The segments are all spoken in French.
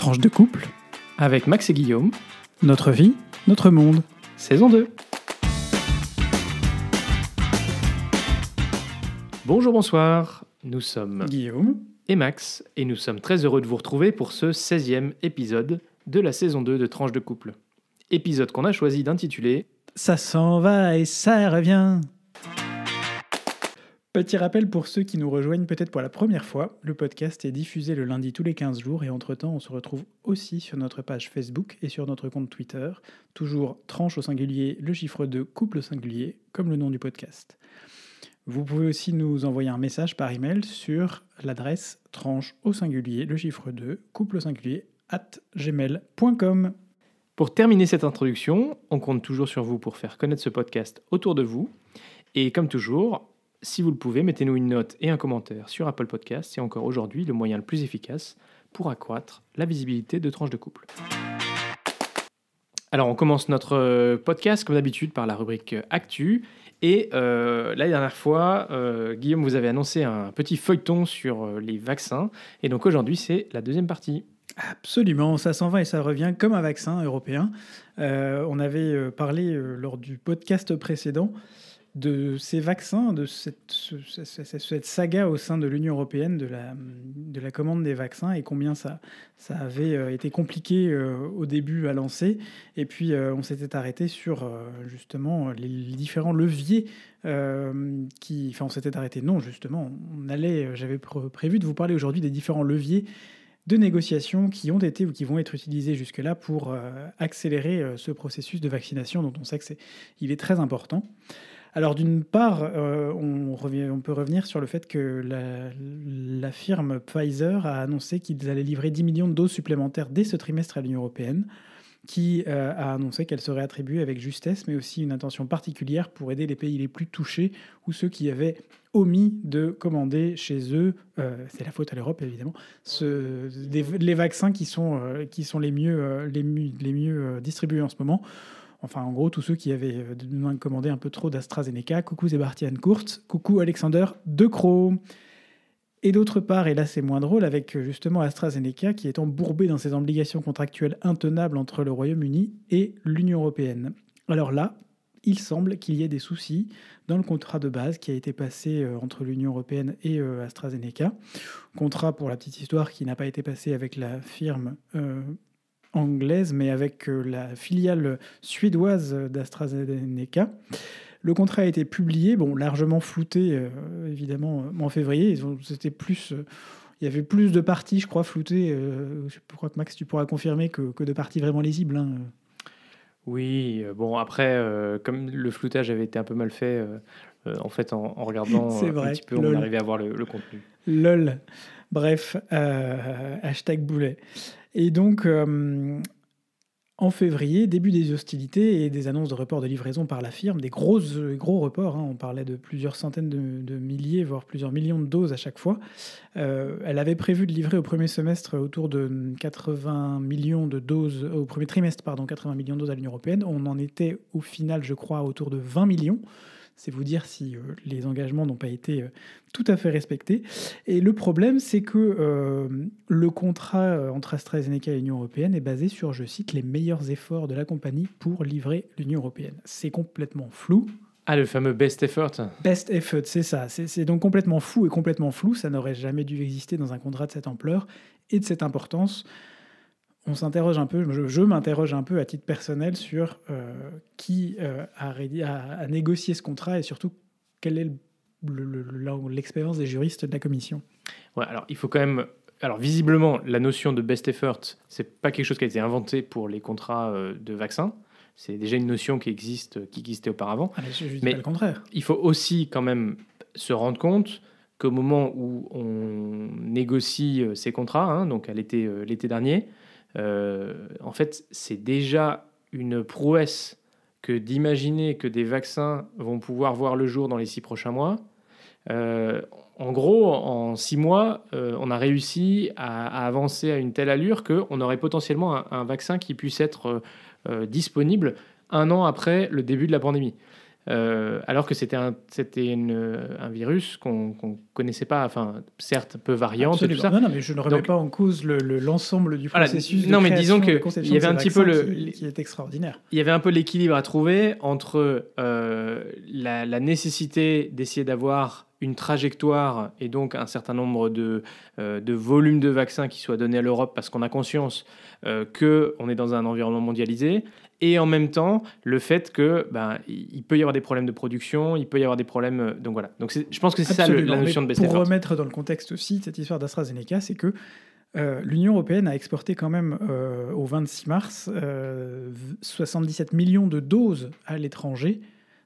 Tranche de couple, avec Max et Guillaume, notre vie, notre monde. saison 2. Bonjour, bonsoir, nous sommes Guillaume, et Max, et nous sommes très heureux de vous retrouver pour ce 16e épisode de la saison 2 de Tranche de couple. Épisode qu'on a choisi d'intituler ça s'en va et ça revient. Petit rappel pour ceux qui nous rejoignent peut-être pour la première fois, le podcast est diffusé le lundi tous les 15 jours et entre-temps on se retrouve aussi sur notre page Facebook et sur notre compte Twitter, toujours tranche au singulier le chiffre 2 couple au singulier comme le nom du podcast. Vous pouvez aussi nous envoyer un message par email sur l'adresse tranche au singulier le chiffre 2 couple au singulier at gmail.com. Pour terminer cette introduction, on compte toujours sur vous pour faire connaître ce podcast autour de vous. Et comme toujours, si vous le pouvez, mettez-nous une note et un commentaire sur Apple Podcast. C'est encore aujourd'hui le moyen le plus efficace pour accroître la visibilité de tranches de couple. Alors, on commence notre euh, podcast, comme d'habitude, par la rubrique Actu. Et euh, la dernière fois, euh, Guillaume, vous avez annoncé un petit feuilleton sur les vaccins. Et donc aujourd'hui, c'est la deuxième partie. Absolument, ça s'en va et ça revient comme un vaccin européen. on avait parlé lors du podcast précédent de ces vaccins, de cette, saga au sein de l'Union européenne de la, de la commande des vaccins et combien ça, avait euh, été compliqué euh, au début à lancer. Et puis euh, on s'était arrêté sur justement les différents leviers qui... Enfin on s'était arrêté, non justement, on allait, j'avais prévu de vous parler aujourd'hui des différents leviers de négociations qui ont été ou qui vont être utilisés jusque-là pour accélérer ce processus de vaccination dont on sait que c'est, il est très important. Alors d'une part, euh, on, peut revenir sur le fait que la, firme Pfizer a annoncé qu'ils allaient livrer 10 millions de doses supplémentaires dès ce trimestre à l'Union européenne, qui euh, a annoncé qu'elle serait attribuée avec justesse, mais aussi une intention particulière pour aider les pays les plus touchés ou ceux qui avaient omis de commander chez eux, euh, c'est la faute à l'Europe évidemment, les vaccins qui sont, les mieux distribués en ce moment. Enfin, en gros, tous ceux qui avaient euh, commandé un peu trop d'AstraZeneca. Coucou Sebastian Kurz, coucou Alexander De Croo. Et d'autre part, et là c'est moins drôle, avec euh, justement AstraZeneca qui est embourbé dans ses obligations contractuelles intenables entre le Royaume-Uni et l'Union européenne. Alors là, il semble qu'il y ait des soucis dans le contrat de base qui a été passé euh, entre l'Union européenne et AstraZeneca. Contrat, pour la petite histoire, qui n'a pas été passé avec la firme anglaise, mais avec euh, la filiale suédoise d'AstraZeneca. Le contrat a été publié, bon, largement flouté, euh, évidemment, en février. C'était plus, euh, il y avait plus de parties, je crois, floutées. je crois que Max, tu pourras confirmer que, que de parties vraiment lisibles. Hein. Oui, bon, après, comme le floutage avait été un peu mal fait, en fait, en, regardant un petit peu, on arrivait à voir le, le contenu. LOL. Bref, hashtag boulet. Et donc, euh, en février, début des hostilités et des annonces de report de livraison par la firme, des gros, gros reports, hein, on parlait de plusieurs centaines de, milliers, voire plusieurs millions de doses à chaque fois. Euh, elle avait prévu de livrer au premier semestre autour de 80 millions de doses, au premier trimestre, pardon, 80 millions de doses à l'Union européenne. On en était au final, je crois, autour de 20 millions. C'est vous dire si euh, les engagements n'ont pas été euh, tout à fait respectés. Et le problème, c'est que euh, le contrat entre AstraZeneca et l'Union européenne est basé sur, je cite, les meilleurs efforts de la compagnie pour livrer l'Union européenne. C'est complètement flou. Ah, le fameux best effort. Best effort, c'est ça. C'est donc complètement fou et complètement flou. Ça n'aurait jamais dû exister dans un contrat de cette ampleur et de cette importance on s'interroge un peu, je, m'interroge un peu à titre personnel sur euh, qui euh, a, négocié ce contrat et surtout quelle est l'expérience des juristes de la commission. Ouais, alors il faut quand même. Alors visiblement, la notion de best effort, c'est pas quelque chose qui a été inventé pour les contrats euh, de vaccins. C'est déjà une notion qui existe, qui existait auparavant. Ah, mais le contraire. Il faut aussi quand même se rendre compte qu'au moment où on négocie ces contrats, hein, donc à l'été l'été dernier, en fait, c'est déjà une prouesse que d'imaginer que des vaccins vont pouvoir voir le jour dans les six prochains mois. Euh, en gros, en six mois, euh, on a réussi à, avancer à une telle allure qu'on aurait potentiellement un, vaccin qui puisse être disponible un an après le début de la pandémie. Euh, alors que c'était un, c'était un virus qu'on ne connaissait pas, enfin, certes, peu variante et tout ça. Non, non, mais je ne remets pas en cause l'ensemble du processus. non, mais disons que il y avait un petit peu le. Qui, est extraordinaire. Il y avait un peu l'équilibre à trouver entre euh, la, la, nécessité d'essayer d'avoir une trajectoire et donc un certain nombre de, euh, de volumes de vaccins qui soient donnés à l'Europe parce qu'on a conscience euh, qu'on est dans un environnement mondialisé et en même temps le fait que ben, il peut y avoir des problèmes de production, il peut y avoir des problèmes. Euh, donc voilà. Donc je pense que c'est ça la notion de best Pour remettre dans le contexte aussi cette histoire d'AstraZeneca, c'est que euh, l'Union européenne a exporté quand même au 26 mars 77 millions de doses à l'étranger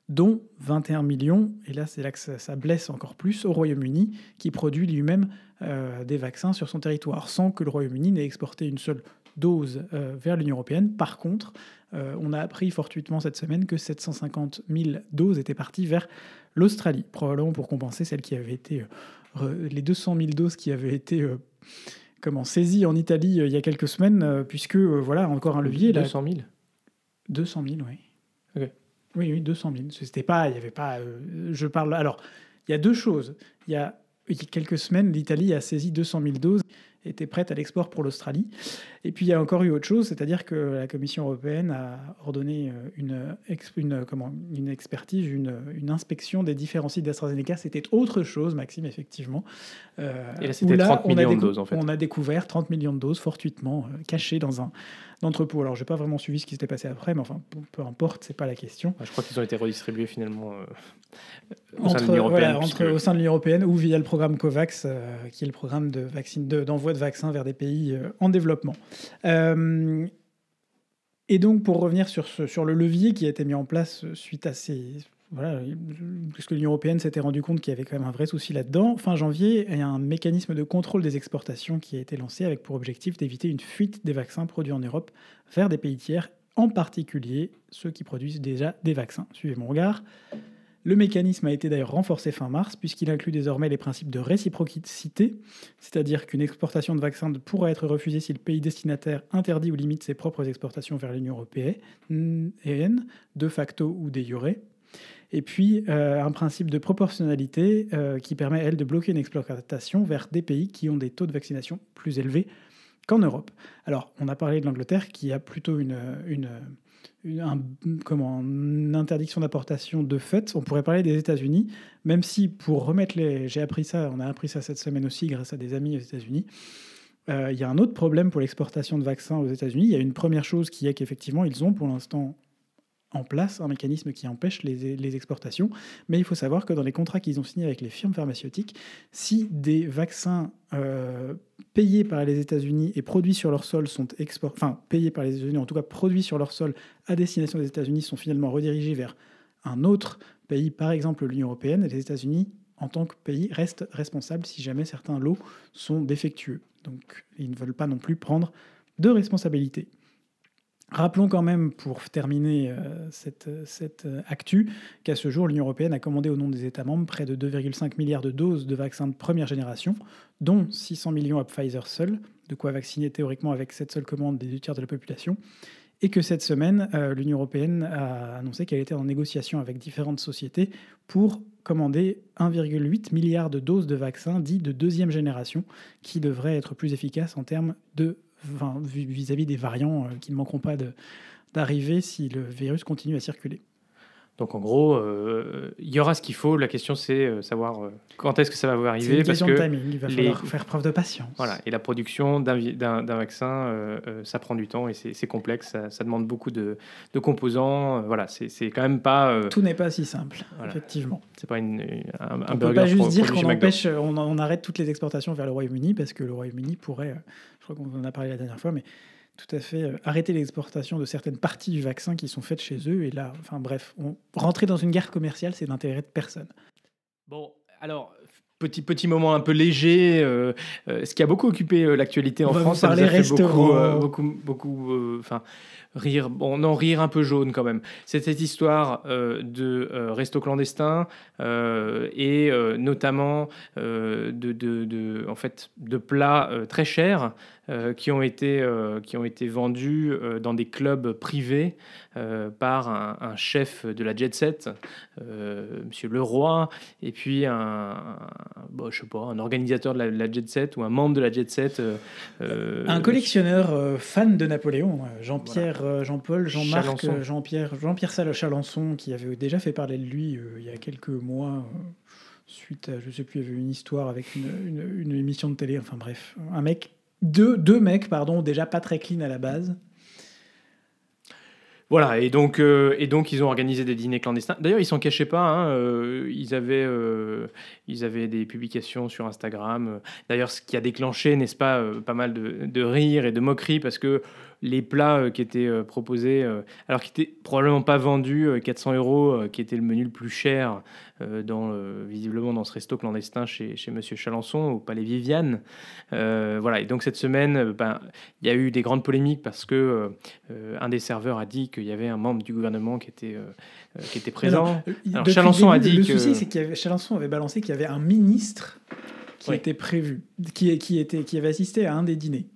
dont 21 millions, et là c'est là que ça, blesse encore plus, au Royaume-Uni, qui produit lui-même euh, des vaccins sur son territoire, sans que le Royaume-Uni n'ait exporté une seule dose euh, vers l'Union européenne. Par contre, euh, on a appris fortuitement cette semaine que 750 000 doses étaient parties vers l'Australie, probablement pour compenser celles qui avaient été, les 200 000 doses qui avaient été comment, saisies en Italie il y a quelques semaines, puisque voilà encore un levier. 200 000 200 000, oui. Oui, oui, 200 000. C'était pas, il y avait pas. Euh, je parle. Alors, il y a deux choses. Il y a, il y a quelques semaines, l'Italie a saisi 200 000 doses était prête à l'export pour l'Australie. Et puis il y a encore eu autre chose, c'est-à-dire que la Commission européenne a ordonné euh, une, une, comment, une expertise, une, une, inspection des différents sites d'AstraZeneca. C'était autre chose, Maxime, effectivement. Euh, Et là, c'était 30 millions de doses, en fait. On a découvert 30 millions de doses fortuitement euh, cachées dans un entrepôt. Alors, je n'ai pas vraiment suivi ce qui s'était passé après, mais enfin, peu importe, c'est pas la question. je crois qu'ils ont été redistribués finalement au, sein au sein de l'Union européenne ou via le programme COVAX, qui est le programme de vaccine d'envoi de vaccins vers des pays euh, en développement. Euh, et donc, pour revenir sur, ce, sur le levier qui a été mis en place suite à ces. Voilà, puisque l'Union européenne s'était rendu compte qu'il y avait quand même un vrai souci là-dedans. Fin janvier, il y a un mécanisme de contrôle des exportations qui a été lancé avec pour objectif d'éviter une fuite des vaccins produits en Europe vers des pays tiers, en particulier ceux qui produisent déjà des vaccins. Suivez mon regard. Le mécanisme a été d'ailleurs renforcé fin mars, puisqu'il inclut désormais les principes de réciprocité, c'est-à-dire qu'une exportation de vaccins pourra être refusée si le pays destinataire interdit ou limite ses propres exportations vers l'Union européenne, de facto ou de jure. Et puis euh, un principe de proportionnalité euh, qui permet, elle, de bloquer une exportation vers des pays qui ont des taux de vaccination plus élevés qu'en Europe. Alors, on a parlé de l'Angleterre qui a plutôt une, une un, comment, interdiction d'importation de fait. On pourrait parler des États-Unis, même si pour remettre les. J'ai appris ça, on a appris ça cette semaine aussi grâce à des amis aux États-Unis. Euh, il y a un autre problème pour l'exportation de vaccins aux États-Unis. Il y a une première chose qui est qu'effectivement, ils ont pour l'instant en place un mécanisme qui empêche les, exportations. Mais il faut savoir que dans les contrats qu'ils ont signés avec les firmes pharmaceutiques, si des vaccins euh, payés par les États-Unis et produits sur leur sol sont exportés, enfin payés par les États-Unis, en tout cas produits sur leur sol à destination des États-Unis, sont finalement redirigés vers un autre pays, par exemple l'Union européenne, les États-Unis en tant que pays restent responsables si jamais certains lots sont défectueux. Donc ils ne veulent pas non plus prendre de responsabilité. Rappelons quand même, pour terminer euh, cette, cette euh, actu, qu'à ce jour, l'Union européenne a commandé au nom des États membres près de 2,5 milliards de doses de vaccins de première génération, dont 600 millions à Pfizer seul, de quoi vacciner théoriquement avec cette seule commande des deux tiers de la population, et que cette semaine, euh, l'Union européenne a annoncé qu'elle était en négociation avec différentes sociétés pour commander 1,8 milliard de doses de vaccins dits de deuxième génération, qui devraient être plus efficaces en termes de vis-à-vis des variants euh, qui ne manqueront pas d'arriver si le virus continue à circuler. Donc en gros, euh, il y aura ce qu'il faut. La question c'est euh, savoir quand est-ce que ça va arriver. Une question de timing. Il va falloir faire preuve de patience. Voilà. Et la production d'un vaccin, ça prend du temps et c'est complexe. Ça, demande beaucoup de, composants. voilà. C'est quand même pas. Tout n'est pas si simple. Effectivement. C'est pas une, un, on peut pas juste dire qu'on empêche, on, on, arrête toutes les exportations vers le Royaume-Uni parce que le Royaume-Uni pourrait je crois qu'on en a parlé la dernière fois, mais tout à fait euh, arrêter l'exportation de certaines parties du vaccin qui sont faites chez eux. Et là, enfin bref, on, rentrer dans une guerre commerciale, c'est d'intérêt de personne. Bon, alors petit, petit moment un peu léger, ce qui a beaucoup occupé l'actualité en On va France. vous ça nous a fait beaucoup, beaucoup, beaucoup, enfin, rire, bon, non, rire un peu jaune quand même. C'est cette histoire euh, de euh, resto clandestin euh, et euh, notamment de, de, plats très chers qui, ont été, vendus dans des clubs privés par un, chef de la jet set, Monsieur Leroy, et puis un, je sais pas, un organisateur de la, jet set ou un membre de la jet set. Un collectionneur fan de Napoléon, euh, Jean-Pierre, euh, Jean-Paul, Jean-Marc, euh, Jean-Pierre, Jean-Pierre Sal- Chalençon, qui avait déjà fait parler de lui euh, il y a quelques mois, euh, suite à, je sais plus, il y avait une histoire avec une, une- une émission de télé, enfin bref, un mec, deux, deux mecs, pardon, déjà pas très clean à la base. Voilà, et donc, euh, et donc ils ont organisé des dîners clandestins. D'ailleurs, ils s'en cachaient pas. hein, euh, ils, avaient, euh, ils avaient des publications sur Instagram. D'ailleurs, ce qui a déclenché, n'est-ce pas, pas mal de, de rires et de moqueries parce que les plats euh, qui étaient euh, proposés, euh, alors qui étaient probablement pas vendus, euh, 400 euros, qui était le menu le plus cher, dans, visiblement dans ce resto clandestin chez, chez Monsieur Chalençon, au Palais Viviane. Voilà, et donc cette semaine, ben, il y a eu des grandes polémiques parce que un des serveurs a dit qu'il y avait un membre du gouvernement qui était, qui était présent. Alors, le Chalençon a dit le que- souci, c'est qu'il y avait, Chalençon avait balancé qu'il y avait un ministre qui Oui. était prévu, qui, qui, était, qui avait assisté à un des dîners.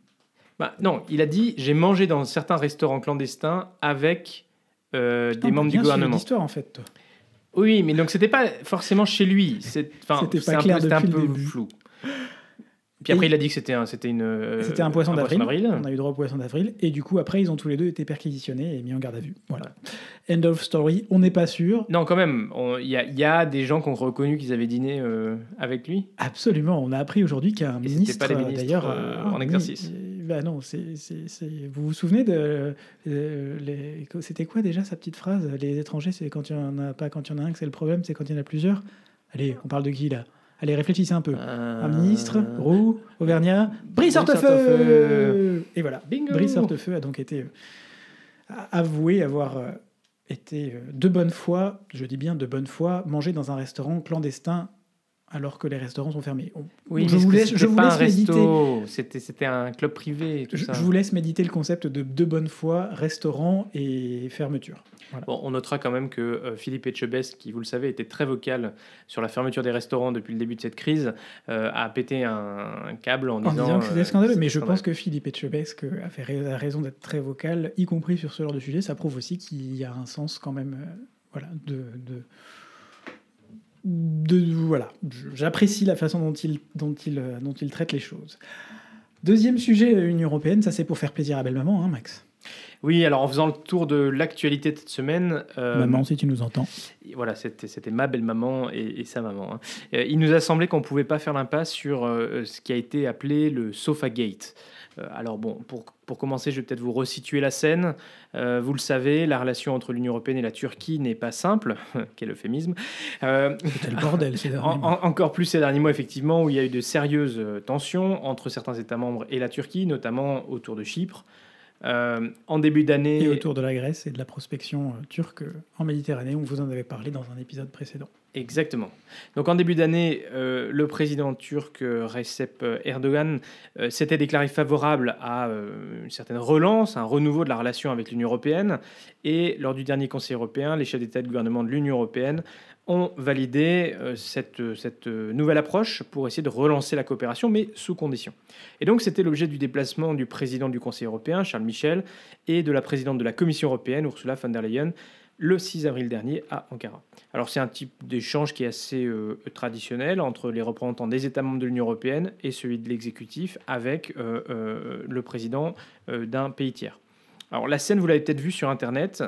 Bah, non, il a dit j'ai mangé dans certains restaurants clandestins avec euh, des membres du bien gouvernement. l'histoire, en fait. toi. Oui, mais donc c'était pas forcément chez lui. C'est, enfin, C'était pas c'est un peu, c'était un peu flou. Puis après, Et- il a dit que c'était un, c'était une. euh, C'était un poisson d'avril. On a eu droit au poisson d'avril. Et du coup, après, ils ont tous les deux été perquisitionnés et mis en garde à vue. Voilà. End of story. On n'est pas sûr. Non, quand même. Il y, a- il y a des gens qui ont reconnu qu'ils avaient dîné euh, avec lui. Absolument. On a appris aujourd'hui qu'il y a un Et c'était ministre, pas ministres, d'ailleurs, euh, en exercice. Bah non, c'est, vous vous souvenez de. euh, les... C'était quoi déjà sa petite phrase Les étrangers, c'est quand il n'y en a pas quand il y en a un que c'est le problème, c'est quand il y en a plusieurs? Allez, on parle de qui là? Allez, réfléchissez un peu. Euh, Un ministre, Roux, Auvergnat, Brice Hortefeux. Et voilà. Bingo Brice Hortefeux a donc été euh, avoué avoir euh, été euh, de bonne foi, je dis bien de bonne foi, mangé dans un restaurant clandestin alors que les restaurants sont fermés. On- Oui, je vous laisse, je vous méditer. C'était, un club privé et tout Je, ça. je vous laisse méditer le concept de de bonne foi, restaurant et fermeture. Bon, on notera quand même que euh, Philippe Etchebest, qui, vous le savez, était très vocal sur la fermeture des restaurants depuis le début de cette crise, euh, a pété un, un câble en En disant, disant que c'était euh, scandaleux, mais je pense que Philippe Etchebest a, fait a raison d'être très vocal, y compris sur ce genre de sujet. Ça prouve aussi qu'il y a un sens quand même, euh, voilà, de, de, de- voilà. J'apprécie la façon dont il, dont il, euh, dont il traite les choses. Deuxième sujet, euh, Union européenne, ça c'est pour faire plaisir à belle maman, hein, Max. Oui, alors en faisant le tour de l'actualité de cette semaine, euh, maman, si tu nous entends. voilà, c'était, ma belle-maman et, et sa maman. hein. Il nous a semblé qu'on ne pouvait pas faire l'impasse sur euh, ce qui a été appelé le Sofagate. Euh, alors bon, pour, pour commencer, je vais peut-être vous resituer la scène. Euh, vous le savez, la relation entre l'Union européenne et la Turquie n'est pas simple, quel euphémisme. Euh, C'était le bordel ces derniers En- mois. en- encore plus ces derniers mois, effectivement, où il y a eu de sérieuses euh, tensions entre certains États membres et la Turquie, notamment autour de Chypre. Euh, en début d'année, Et autour de la Grèce et de la prospection turque en Méditerranée, on vous en avait parlé dans un épisode précédent. Exactement. Donc en début d'année, euh, le président turc euh, Recep Erdogan euh, s'était déclaré favorable à une certaine relance, un renouveau de la relation avec l'Union européenne. Et lors du dernier Conseil européen, les chefs d'État et de gouvernement de l'Union européenne ont validé cette, cette nouvelle approche pour essayer de relancer la coopération, mais sous conditions. Et donc, c'était l'objet du déplacement du président du Conseil européen, Charles Michel, et de la présidente de la Commission européenne, Ursula von der Leyen, le 6 avril dernier à Ankara. Alors, c'est un type d'échange qui est assez euh, traditionnel entre les représentants des États membres de l'Union européenne et celui de l'exécutif avec euh, euh, le président d'un pays tiers. Alors la scène, vous l'avez peut-être vue sur Internet,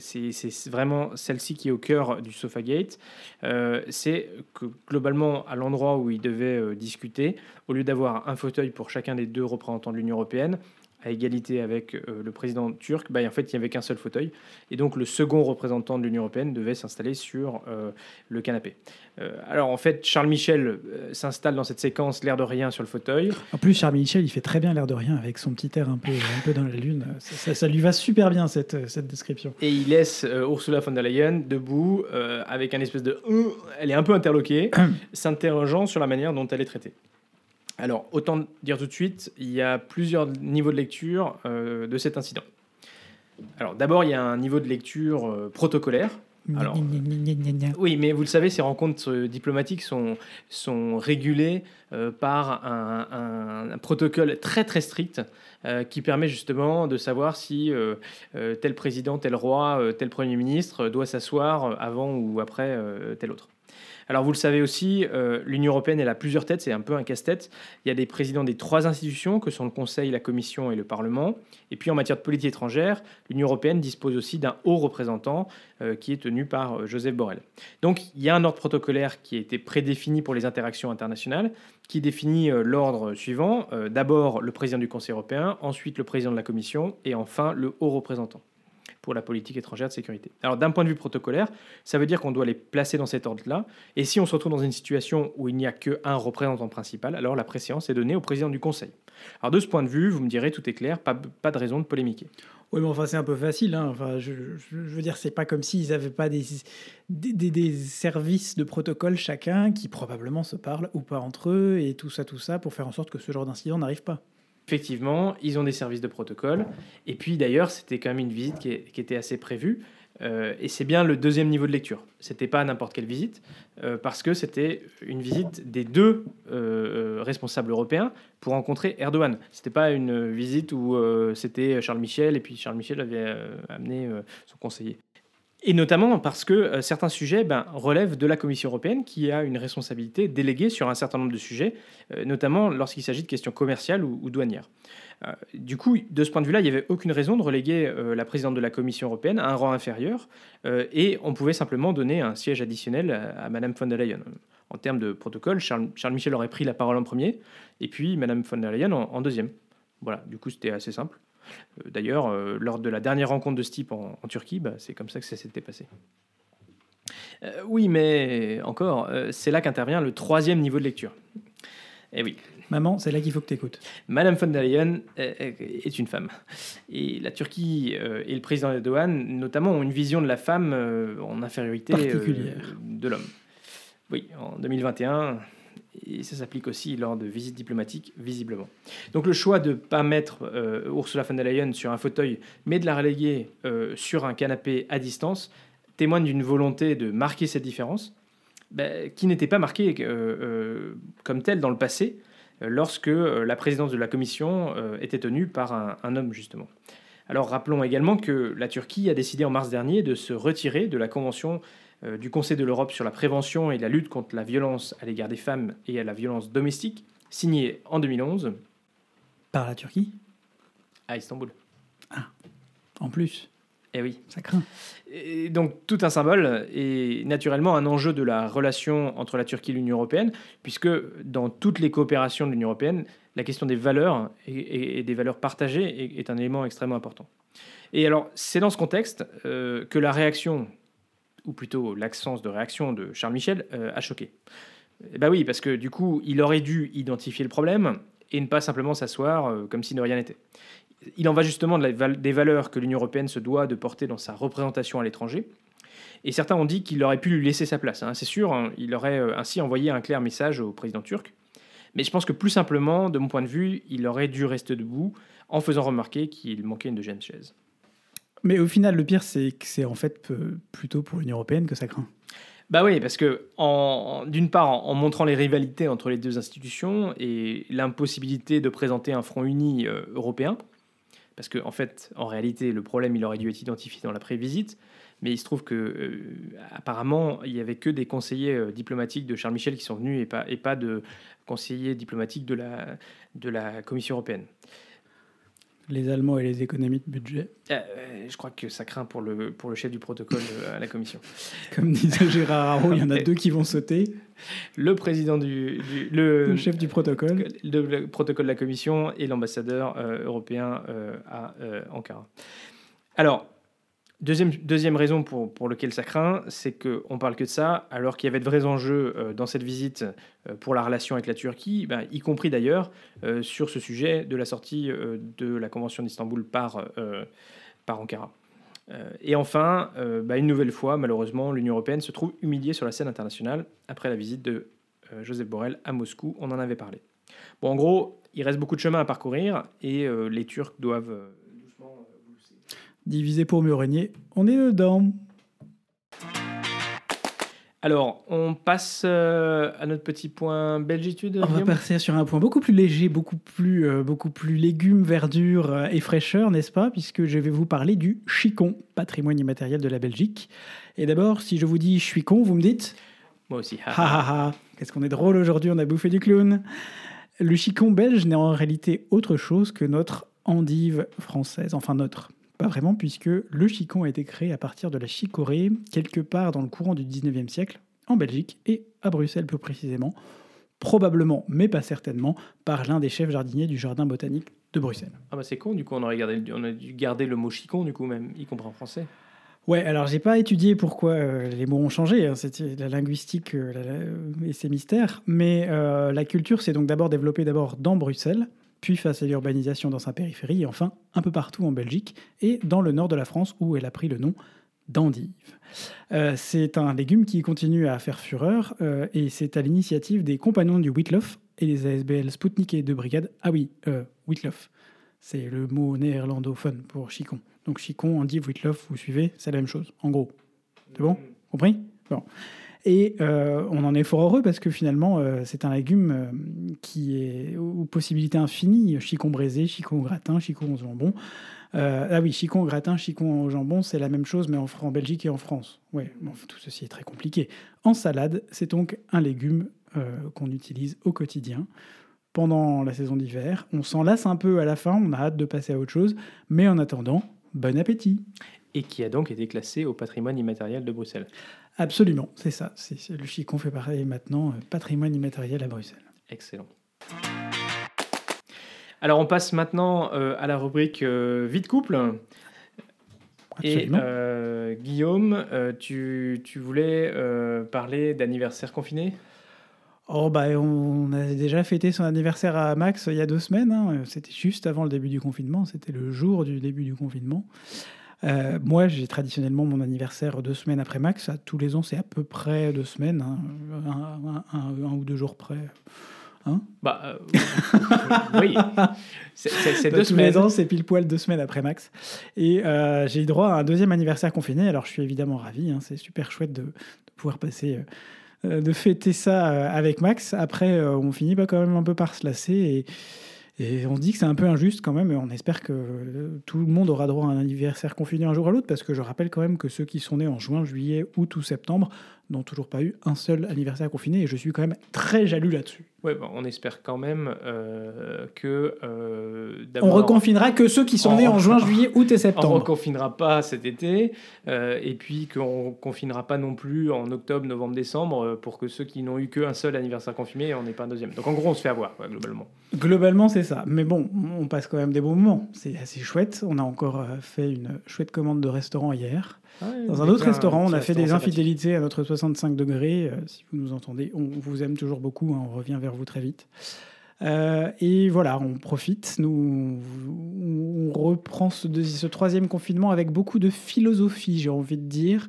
c'est vraiment celle-ci qui est au cœur du Sofagate. Euh, c'est que globalement, à l'endroit où ils devaient discuter, au lieu d'avoir un fauteuil pour chacun des deux représentants de l'Union européenne, à égalité avec euh, le président turc, bah, en fait, il n'y avait qu'un seul fauteuil. Et donc, le second représentant de l'Union européenne devait s'installer sur euh, le canapé. Euh, alors, en fait, Charles Michel s'installe dans cette séquence, l'air de rien, sur le fauteuil. En plus, Charles Michel, il fait très bien l'air de rien avec son petit air un peu, un peu dans la lune. Ça, lui va super bien, cette, cette description. Et il laisse Ursula von der Leyen debout, avec un espèce de. elle est un peu interloquée, s'interrogeant sur la manière dont elle est traitée. Alors, autant dire tout de suite, il y a plusieurs niveaux de lecture euh, de cet incident. Alors, d'abord, il y a un niveau de lecture euh, protocolaire. Alors, oui, mais vous le savez, ces rencontres euh, diplomatiques sont, sont régulées par un, protocole très très strict qui permet justement de savoir si tel président, tel roi, tel premier ministre doit s'asseoir avant ou après tel autre. Alors vous le savez aussi, euh, l'Union européenne elle a plusieurs têtes, c'est un peu un casse-tête. Il y a des présidents des trois institutions que sont le Conseil, la Commission et le Parlement. Et puis en matière de politique étrangère, l'Union européenne dispose aussi d'un haut représentant euh, qui est tenu par euh, Joseph Borrell. Donc il y a un ordre protocolaire qui a été prédéfini pour les interactions internationales, qui définit l'ordre suivant. D'abord le président du Conseil européen, ensuite le président de la Commission et enfin le haut représentant pour la politique étrangère de sécurité. Alors d'un point de vue protocolaire, ça veut dire qu'on doit les placer dans cet ordre-là. Et si on se retrouve dans une situation où il n'y a qu'un représentant principal, alors la préséance est donnée au président du Conseil. Alors de ce point de vue, vous me direz, tout est clair, pas, de raison de polémiquer. Oui, mais enfin, c'est un peu facile. Hein. Enfin, je, veux dire, c'est pas comme s'ils n'avaient pas des, services de protocole chacun qui probablement se parlent ou pas entre eux et tout ça, tout ça, pour faire en sorte que ce genre d'incident n'arrive pas effectivement, ils ont des services de protocole. Et puis d'ailleurs, c'était quand même une visite qui, était assez prévue. Euh, et c'est bien le deuxième niveau de lecture. C'était pas n'importe quelle visite, euh, parce que c'était une visite des deux euh, responsables européens pour rencontrer Erdogan. C'était pas une visite où c'était Charles Michel et puis Charles Michel avait amené son conseiller. Et notamment parce que euh, certains sujets ben, relèvent de la Commission européenne qui a une responsabilité déléguée sur un certain nombre de sujets, euh, notamment lorsqu'il s'agit de questions commerciales ou, douanières. Euh, du coup, de ce point de vue-là, il n'y avait aucune raison de reléguer la présidente de la Commission européenne à un rang inférieur, et on pouvait simplement donner un siège additionnel à, Madame von der Leyen. En termes de protocole, Charles, Michel aurait pris la parole en premier, et puis Madame von der Leyen en deuxième. Voilà, du coup, c'était assez simple. Euh, d'ailleurs, euh, lors de la dernière rencontre de ce type en, Turquie, bah, c'est comme ça que ça s'était passé. Euh, oui, mais encore, c'est là qu'intervient le troisième niveau de lecture. Eh oui. Maman, c'est là qu'il faut que tu écoutes. Madame von der Leyen est une femme. Et la Turquie et le président Erdogan, notamment, ont une vision de la femme en infériorité de l'homme. Oui, en 2021, et ça s'applique aussi lors de visites diplomatiques, visiblement. Donc le choix de ne pas mettre euh, Ursula von der Leyen sur un fauteuil, mais de la reléguer euh, sur un canapé à distance, témoigne d'une volonté de marquer cette différence, ben, qui n'était pas marquée euh, comme telle dans le passé, lorsque la présidence de la Commission était tenue par un, homme, justement. Alors rappelons également que la Turquie a décidé en mars dernier de se retirer de la Convention du Conseil de l'Europe sur la prévention et la lutte contre la violence à l'égard des femmes et à la violence domestique, signé en 2011. Par la Turquie À Istanbul. Ah, en plus. Eh oui. Ça craint. Et donc tout un symbole et naturellement un enjeu de la relation entre la Turquie et l'Union européenne, puisque dans toutes les coopérations de l'Union européenne, la question des valeurs et, des valeurs partagées est, un élément extrêmement important. Et alors c'est dans ce contexte euh, que la réaction ou plutôt l'absence de réaction de Charles Michel, euh, a choqué. Bah oui, parce que du coup, il aurait dû identifier le problème et ne pas simplement s'asseoir euh, comme si de rien n'était. Il en va justement des valeurs que l'Union européenne se doit de porter dans sa représentation à l'étranger. Et certains ont dit qu'il aurait pu lui laisser sa place. Hein. C'est sûr, hein, il aurait euh, ainsi envoyé un clair message au président turc. Mais je pense que plus simplement, de mon point de vue, il aurait dû rester debout en faisant remarquer qu'il manquait une deuxième chaise. Mais au final, le pire, c'est que c'est en fait plutôt pour l'Union européenne que ça craint. Bah oui, parce que d'une part, en, montrant les rivalités entre les deux institutions et l'impossibilité de présenter un front uni euh, européen, parce qu'en en fait, en réalité, le problème, il aurait dû être identifié dans la prévisite, mais il se trouve que euh, apparemment, il y avait que des conseillers euh, diplomatiques de Charles Michel qui sont venus et pas, et pas de conseillers diplomatiques de la, de la Commission européenne. Les Allemands et les économies de budget. Euh, je crois que ça craint pour le, pour le chef du protocole euh, à la Commission. Comme disait Gérard Haro, il y en a deux qui vont sauter. Le président du... du- le, Le chef du protocole. le, le protocole de la Commission et l'ambassadeur euh, européen euh, à euh, Ankara. Alors, deuxième, deuxième raison pour, pour laquelle ça craint, c'est qu'on parle que de ça, alors qu'il y avait de vrais enjeux euh, dans cette visite euh, pour la relation avec la Turquie, ben, y compris d'ailleurs euh, sur ce sujet de la sortie de la Convention d'Istanbul par, par Ankara. Et enfin, bah, une nouvelle fois, malheureusement, l'Union européenne se trouve humiliée sur la scène internationale après la visite de Joseph Borrell à Moscou. On en avait parlé. Bon, en gros, il reste beaucoup de chemin à parcourir et les Turcs doivent euh, doucement euh, pousser. Divisé pour mieux régner. On est dedans. Alors, on passe euh, à notre petit point belgitude. On va passer sur un point beaucoup plus léger, beaucoup plus, euh, beaucoup plus légumes, verdure euh, et fraîcheur, n'est-ce pas? Puisque je vais vous parler du chicon, patrimoine immatériel de la Belgique. Et d'abord, si je vous dis je suis con, vous me dites Moi aussi. Ha ha ha Qu'est-ce qu'on est drôle aujourd'hui, on a bouffé du clown. Le chicon belge n'est en réalité autre chose que notre endive française. Enfin, notre. Pas vraiment, puisque le chicon a été créé à partir de la chicorée, quelque part dans le courant du 19e siècle, en Belgique et à Bruxelles plus précisément. Probablement, mais pas certainement, par l'un des chefs jardiniers du jardin botanique de Bruxelles. Ah bah c'est con, du coup, on aurait gardé, on a dû garder le mot chicon, du coup, même, y compris en français. Ouais, alors j'ai pas étudié pourquoi euh, les mots ont changé, hein, c'était la linguistique euh, la- la- et ses mystères, mais euh, la culture s'est donc d'abord développée d'abord dans Bruxelles, puis face à l'urbanisation dans sa périphérie, et enfin un peu partout en Belgique et dans le nord de la France où elle a pris le nom d'endive. Euh, c'est un légume qui continue à faire fureur euh, et c'est à l'initiative des compagnons du Whitloff et des ASBL Spoutnik et de Brigade. Ah oui, euh, Whitloff, c'est le mot néerlandophone pour chicon. Donc chicon, endive, Whitloff, vous suivez, c'est la même chose, en gros. C'est bon? Compris? Bon. Et euh, on en est fort heureux parce que finalement, euh, c'est un légume euh, qui est aux possibilités infinies. Chicon braisé, chicon gratin, chicon au jambon. Ah oui, chicon gratin, chicon au jambon, c'est la même chose, mais en, en Belgique et en France. Bon, tout ceci est très compliqué. En salade, c'est donc un légume qu'on utilise au quotidien pendant la saison d'hiver. On s'en lasse un peu à la fin, on a hâte de passer à autre chose, mais en attendant, bon appétit. Et qui a donc été classé au patrimoine immatériel de Bruxelles. Absolument, c'est ça. C'est, le chicon fait pareil maintenant, euh, patrimoine immatériel à Bruxelles. Excellent. Alors, on passe maintenant euh, à la rubrique euh, vie de couple. Et Absolument. euh, Guillaume, tu, tu voulais parler d'anniversaire confiné? Oh bah on a déjà fêté son anniversaire à Max il y a deux semaines. hein. C'était juste avant le début du confinement. C'était le jour du début du confinement. Euh, moi, j'ai traditionnellement mon anniversaire deux semaines après Max. À tous les ans, c'est à peu près deux semaines, hein. un, un- un- un ou deux jours près. Bah euh, oui, c'est- Bah, deux tous semaines. les ans, c'est pile poil deux semaines après Max. Et euh, j'ai eu droit à un deuxième anniversaire confiné. Alors, je suis évidemment ravi. hein. C'est super chouette de, de pouvoir passer, de fêter ça avec Max. Après, on finit pas quand même un peu par se lasser. Et, et on se dit que c'est un peu injuste quand même. Et on espère que tout le monde aura droit à un anniversaire confiné un jour à l'autre. Parce que je rappelle quand même que ceux qui sont nés en juin, juillet, août ou septembre n'ont toujours pas eu un seul anniversaire confiné. Et je suis quand même très jaloux là-dessus. Ouais, bon, on espère quand même euh, que euh, On reconfinera que ceux qui sont nés en juin, juillet, août et on septembre. reconfinera pas cet été, euh, et puis qu'on confinera pas non plus en octobre, novembre, décembre, pour que ceux qui n'ont eu qu'un seul anniversaire confiné en aient pas un deuxième. Donc en gros, on se fait avoir, globalement. Globalement, c'est ça. Mais bon, on passe quand même des bons moments. C'est assez chouette. On a encore fait une chouette commande de restaurant hier. Dans un autre restaurant, on a fait des infidélités à notre 65 degrés. Euh, si vous nous entendez, on vous aime toujours beaucoup. hein. on revient vers vous très vite. Euh, et voilà, on profite. Nous, on reprend ce, troisième confinement avec beaucoup de philosophie, j'ai envie de dire.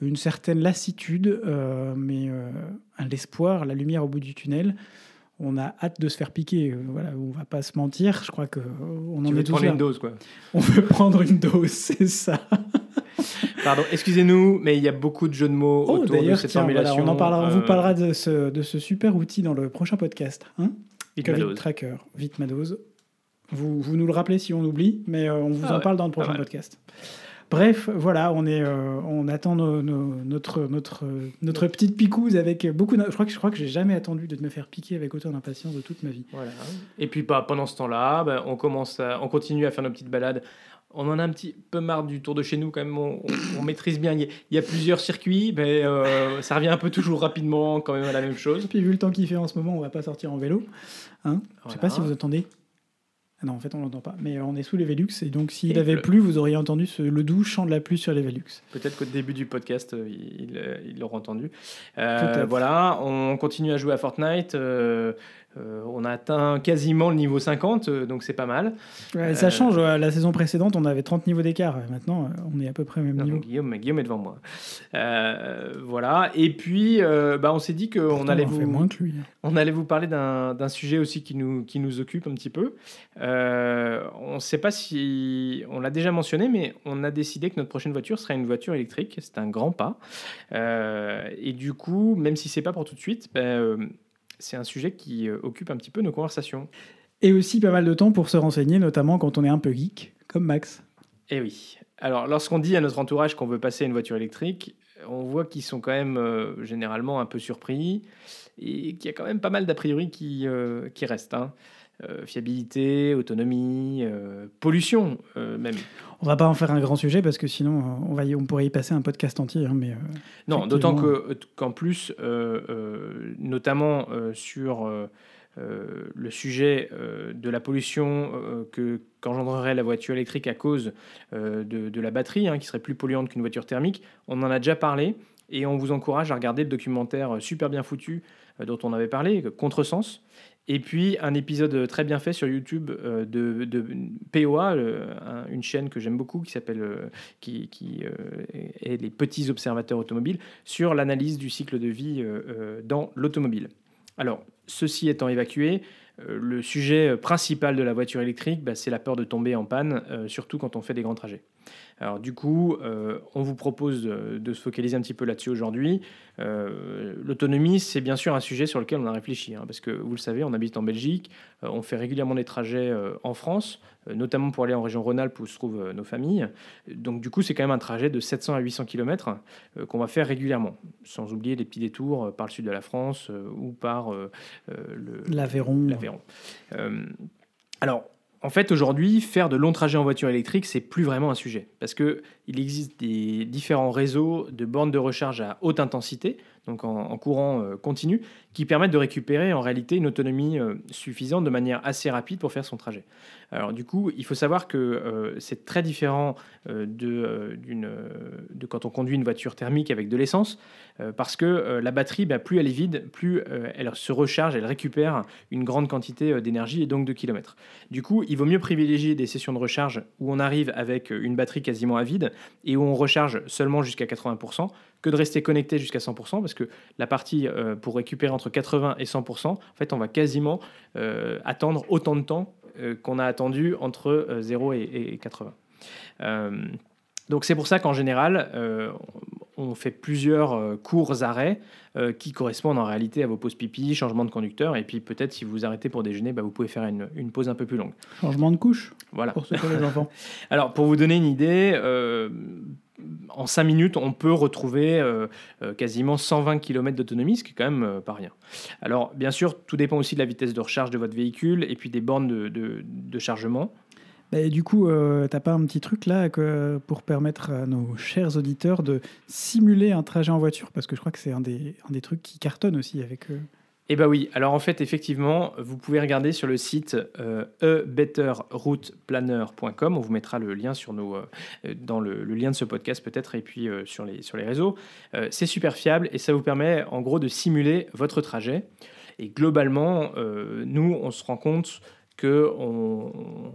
Une certaine lassitude, euh, mais euh, un l'espoir, la lumière au bout du tunnel. On a hâte de se faire piquer. Voilà, on va pas se mentir. Je crois que on Tu en veux est tous prendre là. une dose, quoi. On veut prendre une dose, c'est ça. Pardon, excusez-nous, mais il y a beaucoup de jeux de mots Oh, autour de cette tiens, voilà, formulation. on en parlera, on vous euh, parlera de ce, de ce super outil dans le prochain podcast. Hein vite Covid ma dose. Tracker, vite ma dose. Vous, vous nous le rappelez si on oublie, mais euh, on vous Ah en ouais, parle dans le prochain podcast. Bref, voilà, on, est, euh, on attend nos- nos- notre, notre, notre petite picouse avec beaucoup. de- Je crois que je crois que j'ai jamais attendu de me faire piquer avec autant d'impatience de toute ma vie. Voilà. Et puis bah, pendant ce temps-là, bah, on commence, à- on continue à faire nos petites balades. On en a un petit peu marre du tour de chez nous quand même. On, on- on maîtrise bien. Il y, a, il y a plusieurs circuits, mais euh, ça revient un peu toujours rapidement quand même à la même chose. Puis vu le temps qu'il fait en ce moment, on va pas sortir en vélo. Hein Je sais pas si Voilà. vous entendez. Non, en fait, on l'entend pas. Mais on est sous les Velux et donc s'il avait plu, vous auriez entendu ce- le doux chant de la pluie sur les Velux. Peut-être qu'au début du podcast, euh, ils ils l'auront entendu. Euh, voilà, on continue à jouer à Fortnite. euh, euh, on a atteint quasiment le niveau 50, euh, donc c'est pas mal. Ouais, Ça Euh, change. La saison précédente, on avait 30 niveaux d'écart. Maintenant, on est à peu près au même Non, niveau. Guillaume, Guillaume est devant moi. Voilà, et puis bah, on s'est dit qu'on allait vous... fait moins que lui. On allait vous parler d'un sujet aussi qui nous, qui nous occupe un petit peu. On ne sait pas si on l'a déjà mentionné, mais on a décidé que notre prochaine voiture sera une voiture électrique. C'est un grand pas. Et du coup, même si c'est pas pour tout de suite, ben, c'est un sujet qui euh, occupe un petit peu nos conversations. Et aussi pas mal de temps pour se renseigner, notamment quand on est un peu geek, comme Max. Eh oui. Alors, lorsqu'on dit à notre entourage qu'on veut passer à une voiture électrique, on voit qu'ils sont quand même euh, généralement un peu surpris et qu'il y a quand même pas mal d'a priori qui, euh, qui restent. hein. Euh, fiabilité, autonomie, euh, pollution euh, même. On va pas en faire un grand sujet parce que sinon, on, va y- on pourrait y passer un podcast entier. hein, mais Non, d'autant qu'en plus, notamment sur le sujet de la pollution que qu'engendrerait la voiture électrique à cause de, de la batterie, hein, qui serait plus polluante qu'une voiture thermique, on en a déjà parlé et on vous encourage à regarder le documentaire super bien foutu dont on avait parlé, Contresens. Et puis un épisode très bien fait sur YouTube euh, de, de POA, une chaîne que j'aime beaucoup qui s'appelle euh, qui, euh, est les petits observateurs automobiles sur l'analyse du cycle de vie dans l'automobile. Alors, ceci étant évacué, le sujet principal de la voiture électrique, bah, c'est la peur de tomber en panne, surtout quand on fait des grands trajets. Alors du coup, euh, on vous propose de, de se focaliser un petit peu là-dessus aujourd'hui. Euh, L'autonomie, c'est bien sûr un sujet sur lequel on a réfléchi, hein, parce que vous le savez, on habite en Belgique, euh, on fait régulièrement des trajets en France, notamment pour aller en région Rhône-Alpes où se trouvent nos familles. Donc du coup, c'est quand même un trajet de 700 à 800 km qu'on va faire régulièrement, sans oublier les petits détours par le sud de la France ou par l'Aveyron. l'Aveyron. Alors, en fait, aujourd'hui, faire de longs trajets en voiture électrique, c'est plus vraiment un sujet. Parce qu'il existe différents réseaux de bornes de recharge à haute intensité, donc en, courant euh, continu, qui permettent de récupérer en réalité une autonomie euh, suffisante de manière assez rapide pour faire son trajet. Alors, du coup, il faut savoir que euh, c'est très différent de, quand on conduit une voiture thermique avec de l'essence, parce que la batterie, bah, plus elle est vide, plus elle se recharge, elle récupère une grande quantité d'énergie et donc de kilomètres. Du coup, il vaut mieux privilégier des sessions de recharge où on arrive avec une batterie quasiment à vide et où on recharge seulement jusqu'à 80% que de rester connecté jusqu'à 100% parce que la partie euh, pour récupérer entre 80 et 100%, en fait, on va quasiment euh, attendre autant de temps euh, qu'on a attendu entre euh, 0 et, et 80. Euh, donc c'est pour ça qu'en général, on fait plusieurs courts arrêts qui correspondent en réalité à vos pauses pipi, changement de conducteur, et puis peut-être si vous vous arrêtez pour déjeuner, bah, vous pouvez faire une, une pause un peu plus longue. Changement de couche Voilà. pour ceux qui les enfants. Alors pour vous donner une idée, en 5 minutes, on peut retrouver euh, euh, quasiment 120 km d'autonomie, ce qui est quand même euh, pas rien. Alors bien sûr, tout dépend aussi de la vitesse de recharge de votre véhicule et puis des bornes de, chargement. Du coup, euh, t'as pas un petit truc là pour permettre à nos chers auditeurs de simuler un trajet en voiture? Parce que je crois que c'est un des, un des trucs qui cartonne aussi avec. Eh bien oui, alors en fait, effectivement, vous pouvez regarder sur le site euh, ebetterrouteplanner.com. On vous mettra le lien sur nos, euh, dans le, lien de ce podcast peut-être, et puis euh, sur, les, sur les réseaux. Euh, c'est super fiable et ça vous permet en gros de simuler votre trajet. Et globalement, euh, nous, on se rend compte qu'on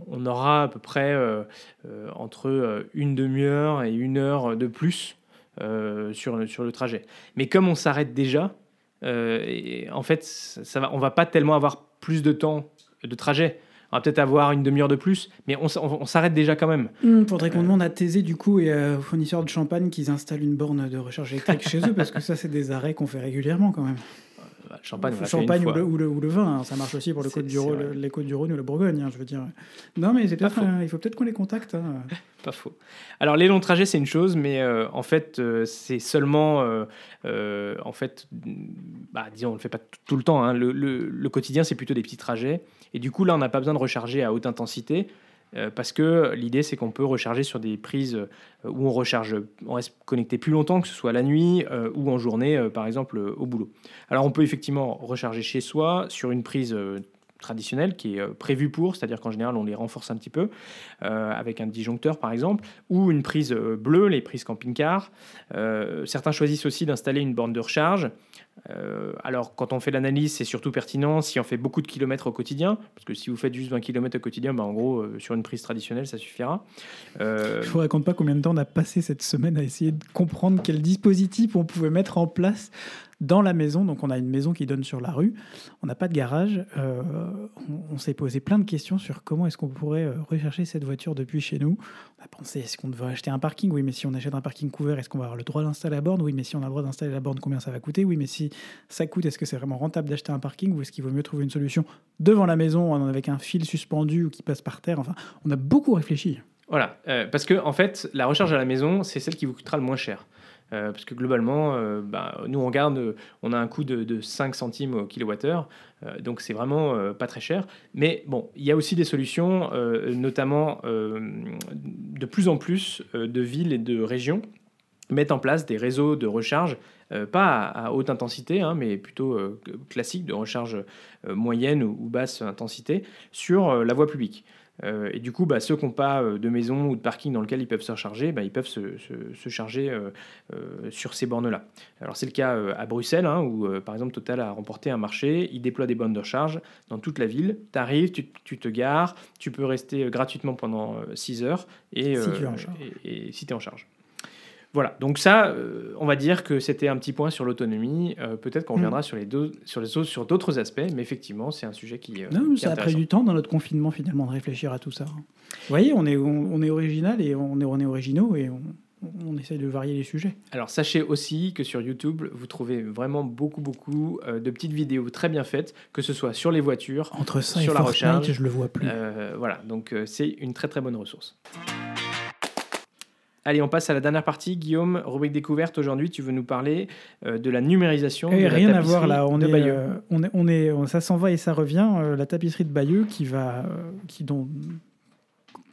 on aura à peu près euh, euh, entre euh, une demi-heure et une heure de plus euh, sur, sur le trajet. Mais comme on s'arrête déjà, euh, et en fait, ça va, on va pas tellement avoir plus de temps de trajet. On va peut-être avoir une demi-heure de plus, mais on, s- on- on s'arrête déjà quand même. Il faudrait qu'on demande à Thésée du coup et euh, aux fournisseurs de champagne qu'ils installent une borne de recharge électrique chez eux parce que ça c'est des arrêts qu'on fait régulièrement quand même. Le champagne, on le l'a fait une champagne ou fois. le, ou le- ou le vin, hein, ça marche aussi pour le côte du Rhône, les côtes du Rhône ou le Bourgogne, hein, je veux dire. Non, mais c'est peut-être, il faut peut-être qu'on les contacte. hein. Pas faux. Alors les longs trajets c'est une chose, mais euh, en fait euh, c'est seulement, euh, en fait, mm, bah, disons on le fait pas tout le temps. Le, le- le quotidien c'est plutôt des petits trajets, et du coup là on n'a pas besoin de recharger à haute intensité. Euh, parce que l'idée c'est qu'on peut recharger sur des prises euh, où on recharge, on reste connecté plus longtemps, que ce soit la nuit euh, ou en journée, par exemple au boulot. Alors on peut effectivement recharger chez soi sur une prise traditionnelle qui est prévue pour, c'est-à-dire qu'en général on les renforce un petit peu avec un disjoncteur par exemple, ou une prise bleue, les prises camping-car. Certains choisissent aussi d'installer une borne de recharge. Euh, alors quand on fait l'analyse, c'est surtout pertinent si on fait beaucoup de kilomètres au quotidien, parce que si vous faites juste 20 km au quotidien, bah, en gros euh, sur une prise traditionnelle ça suffira. Euh, Je vous raconte pas combien de temps on a passé cette semaine à essayer de comprendre quel dispositif on pouvait mettre en place dans la maison. Donc, on a une maison qui donne sur la rue. On n'a pas de garage. Euh, on on s'est posé plein de questions sur comment est-ce qu'on pourrait rechercher cette voiture depuis chez nous. On a pensé est-ce qu'on devrait acheter un parking? Oui, mais si on achète un parking couvert, est-ce qu'on va avoir le droit d'installer la borne? Oui, mais si on a le droit d'installer la borne, combien ça va coûter? Oui, mais si ça coûte, est-ce que c'est vraiment rentable d'acheter un parking ou est-ce qu'il vaut mieux trouver une solution devant la maison avec un fil suspendu ou qui passe par terre? Enfin, on a beaucoup réfléchi. Voilà, euh, parce que en fait, la recharge à la maison, c'est celle qui vous coûtera le moins cher. Euh, parce que globalement, euh, bah, nous on garde, euh, on a un coût de, de 5 centimes au kilowattheure, donc c'est vraiment pas très cher. Mais bon, il y a aussi des solutions, notamment de plus en plus de villes et de régions mettent en place des réseaux de recharge, pas à, à haute intensité, hein, mais plutôt euh, classique, de recharge euh, moyenne ou, ou basse intensité, sur euh, la voie publique. Euh, et du coup, bah, ceux qui n'ont pas euh, de maison ou de parking dans lequel ils peuvent se recharger, bah, ils peuvent se, se- se charger euh, euh, sur ces bornes-là. Alors c'est le cas euh, à Bruxelles, hein, où euh, par exemple Total a remporté un marché, il déploie des bornes de recharge dans toute la ville. Tu arrives, tu, te gares, tu peux rester euh, gratuitement pendant 6 heures et, Si euh, tu es en charge. et- et si tu es en charge. Voilà, donc ça, euh, on va dire que c'était un petit point sur l'autonomie. Euh, Peut-être qu'on Mm. reviendra sur les deux, sur les autres, sur d'autres aspects, mais effectivement, c'est un sujet qui, euh, Non, qui ça a pris du temps dans notre confinement finalement de réfléchir à tout ça. Vous voyez, on est, on, on est original et on est, on est originaux et on, on essaye de varier les sujets. Alors sachez aussi que sur YouTube, vous trouvez vraiment beaucoup, beaucoup euh, de petites vidéos très bien faites, que ce soit sur les voitures. Entre ça Sur et la Fortnite, recharge, je le vois plus. Euh, voilà, donc euh, c'est une très très bonne ressource. Allez, on passe à la dernière partie. Guillaume, rubrique découverte. Aujourd'hui, tu veux nous parler euh, de la numérisation. Et de la rien à voir là, on est, euh, on est, on est, on- ça s'en va et ça revient. euh, la tapisserie de Bayeux qui va, qui dont,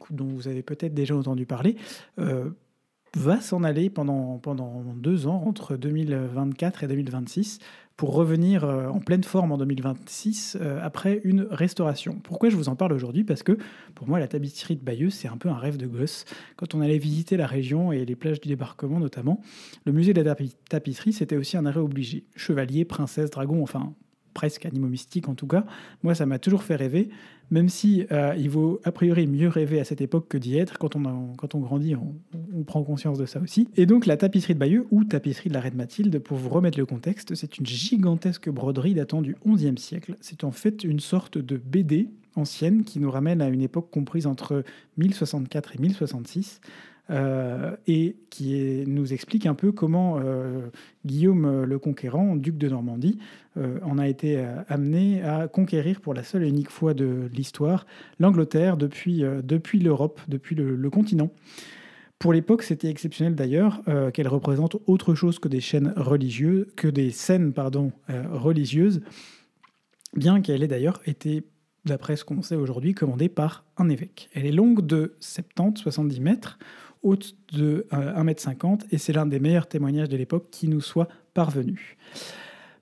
dont vous avez peut-être déjà entendu parler, va s'en aller pendant, pendant deux ans, entre 2024 et 2026, pour revenir euh, en pleine forme en 2026 euh, après une restauration. Pourquoi je vous en parle aujourd'hui? Parce que pour moi, la tapisserie de Bayeux, c'est un peu un rêve de gosse. Quand on allait visiter la région et les plages du débarquement notamment, le musée de la tapi- tapisserie, c'était aussi un arrêt obligé. Chevalier, princesse, dragon, enfin presque animaux mystiques en tout cas. Moi, ça m'a toujours fait rêver, même si euh, il vaut a priori mieux rêver à cette époque que d'y être. Quand on, quand on grandit, on, on prend conscience de ça aussi. Et donc, la tapisserie de Bayeux, ou tapisserie de la Reine Mathilde, pour vous remettre le contexte, c'est une gigantesque broderie datant du XIe siècle. C'est en fait une sorte de BD ancienne qui nous ramène à une époque comprise entre 1064 et 1066. Euh, et qui nous explique un peu comment euh, Guillaume euh, le Conquérant, duc de Normandie, en a été amené à conquérir pour la seule et unique fois de l'histoire l'Angleterre depuis, l'Europe, depuis le, continent. Pour l'époque, c'était exceptionnel d'ailleurs qu'elle représente autre chose que des chaînes religieuses, que des scènes religieuses, bien qu'elle ait d'ailleurs été, d'après ce qu'on sait aujourd'hui, commandée par un évêque. Elle est longue de 70-70 mètres, haute de euh, 1,50 m, et c'est l'un des meilleurs témoignages de l'époque qui nous soit parvenu.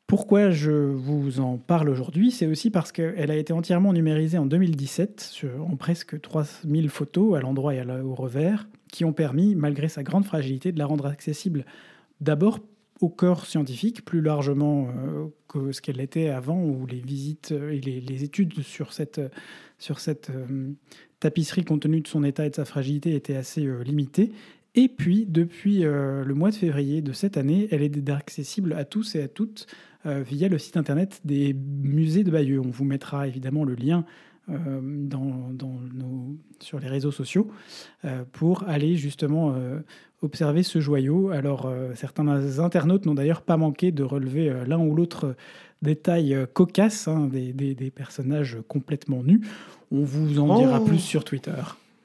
Pourquoi je vous en parle aujourd'hui? C'est aussi parce qu'elle a été entièrement numérisée en 2017 sur- en presque 3000 photos à l'endroit et au revers, qui ont permis, malgré sa grande fragilité, de la rendre accessible d'abord au corps scientifique, plus largement euh, que ce qu'elle était avant, où les visites euh, et les études sur cette, sur cette euh, tapisserie, compte tenu de son état et de sa fragilité, étaient assez euh, limitées. Et puis, depuis euh, le mois de février de cette année, elle est accessible à tous et à toutes via le site internet des musées de Bayeux. On vous mettra évidemment le lien sur les réseaux sociaux pour aller justement observer ce joyau. Alors, certains internautes n'ont d'ailleurs pas manqué de relever l'un ou l'autre des tailles cocasses, hein, des, des, personnages complètement nus. On vous en dira oh. plus sur Twitter.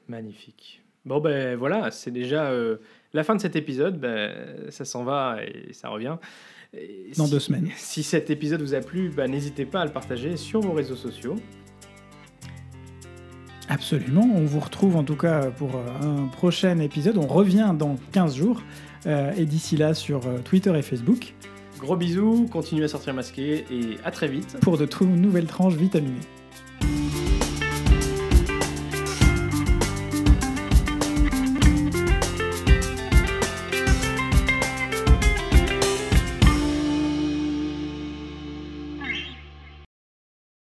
Magnifique. Bon ben voilà, c'est déjà la fin de cet épisode. Ben, ça s'en va et ça revient. Dans deux semaines. Si cet épisode vous a plu, ben, n'hésitez pas à le partager sur vos réseaux sociaux. Absolument, on vous retrouve en tout cas pour un prochain épisode. On revient dans 15 jours euh, et d'ici là sur euh, Twitter et Facebook. Gros bisous, continuez à sortir masqué et à très vite. Pour de nouvelles tranches vitaminées.